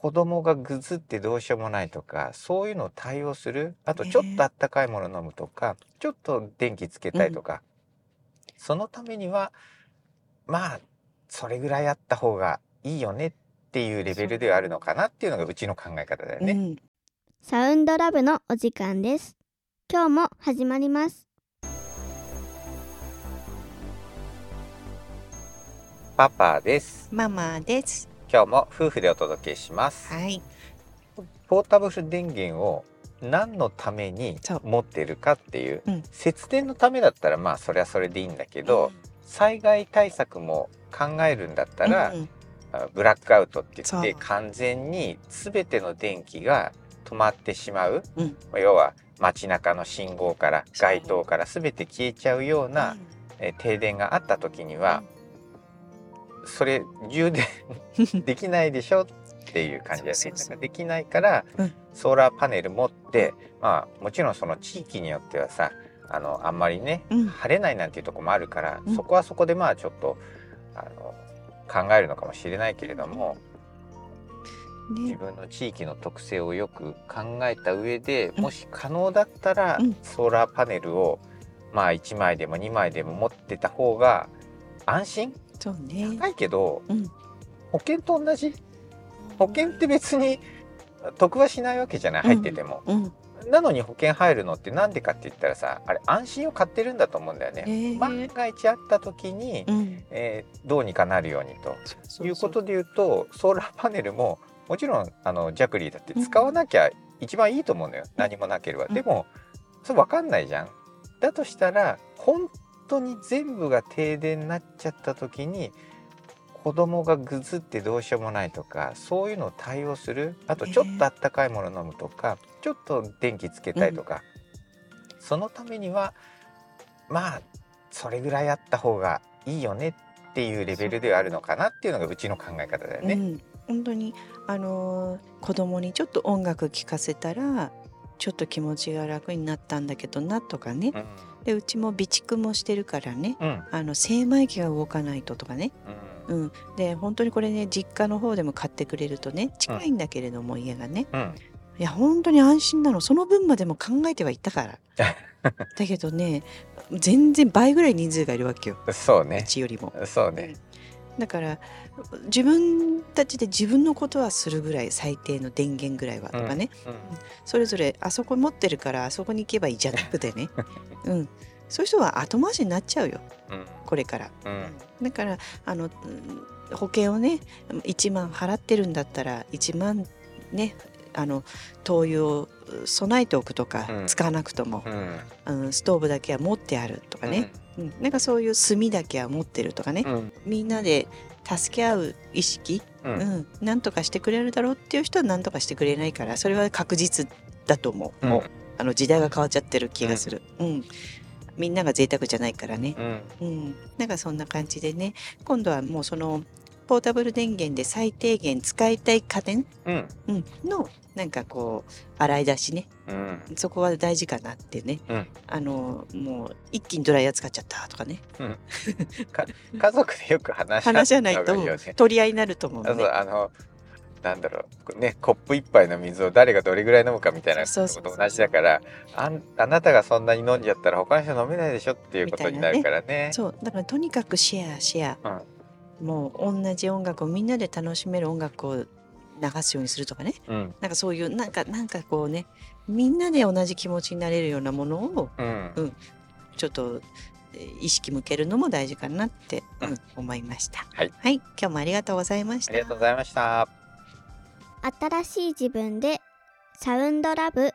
子供がぐずってどうしようもないとかそういうのを対応する。あとちょっとあったかいもの飲むとか、ちょっと電気つけたいとか、そのためにはまあそれぐらいあった方がいいよねっていうレベルではあるのかなっていうのがうちの考え方だよね。うん、サウンドラブのお時間です。今日も始まります。パパです。ママです。今日も夫婦でお届けします。はい。ポータブル電源を何のために持ってるかっていううん。節電のためだったらまあそれはそれでいいんだけど、災害対策も考えるんだったら、うんあブラックアウトって言って完全に全ての電気が止まってしまう、うん。要は街中の信号から街灯から全て消えちゃうような、えー停電があった時には、それ充電できないでしょっていう感じだよねできないから、ソーラーパネル持ってまあもちろんその地域によってはさあのあんまりね、晴れないなんていうとこもあるから、そこはそこでまあちょっとあの考えるのかもしれないけれども、自、分の地域の特性をよく考えた上で、もし可能だったら、ソーラーパネルをまあ1枚でも2枚でも持ってた方が安心そうね。高いけど、うん。保険と同じ？保険って別に得はしないわけじゃない入ってても、うん。なのに保険入るのってなんでかって言ったらさあれ安心を買ってるんだと思うんだよね、へー万が一あった時に、うん。えーどうにかなるようにと。いうことで言うとソーラーパネルももちろんあのジャクリーだって使わなきゃ一番いいと思うのよ、何もなければ、うんでもそれ分かんないじゃん。だとしたら本当に全部が停電になっちゃった時に子供がぐずってどうしようもないとかそういうのを対応する。あとちょっとあったかいもの飲むとか、ちょっと電気つけたいとか、そのためにはまあそれぐらいあった方がいいよねっていうレベルではあるのかなっていうのがうちの考え方だよね。うん、本当にあのー子供にちょっと音楽聴かせたらちょっと気持ちが楽になったんだけどなとかね。うん。でうちも備蓄もしてるからね。うん。あの精米機が動かないととかね、うん。うん、で本当にこれね実家の方でも買ってくれるとね近いんだけれども、家がね。うん。いや本当に安心なの。その分までも考えてはいたから。だけどね全然倍ぐらい人数がいるわけよ。そうね。うちよりも。そうね。だから自分たちで自分のことはするぐらい最低の電源ぐらいはとかね、うんそれぞれあそこ持ってるからあそこに行けばいいじゃなくてね、うん、そういう人は後回しになっちゃうよ。うん。これから。うん。だからあのうん保険をね1万払ってるんだったら1万ねあの灯油を備えておくとか、うん。使わなくとも、うん。うん、ストーブだけは持ってあるとかね、うん。なんかそういう炭だけは持ってるとかね、うん。みんなで助け合う意識、ううんんなんとかしてくれるだろうっていう人はなんとかしてくれないからそれは確実だと思う、うん。もうあの時代が変わっちゃってる気がする、うん。みんなが贅沢じゃないからね、うん。うん、なんかそんな感じでね。今度はもうそのポータブル電源で最低限使いたい家電、うん。うん、のなんかこう洗い出しね。うん。そこは大事かなってね、うん。あのもう一気にドライヤー使っちゃったとかね。家族でよく話し合話し合わないと。取り合いになると思うあのね。そうあのなんだろうねコップ一杯の水を誰がどれぐらい飲むかみたいなこそうそうそう。とと同じだからあんあなたがそんなに飲んじゃったら他の人飲めないでしょっていうことになるからね。そうだからとにかくシェアシェア、もう同じ音楽をみんなで楽しめる音楽を流すようにするとかね。うん。なんかそういうなんかなんかこうねみんなで同じ気持ちになれるようなものをうん。ちょっとえー意識向けるのも大事かなって、うんうん思いました。はい、今日もありがとうございました。ありがとうございました。新しい自分でサウンドラブ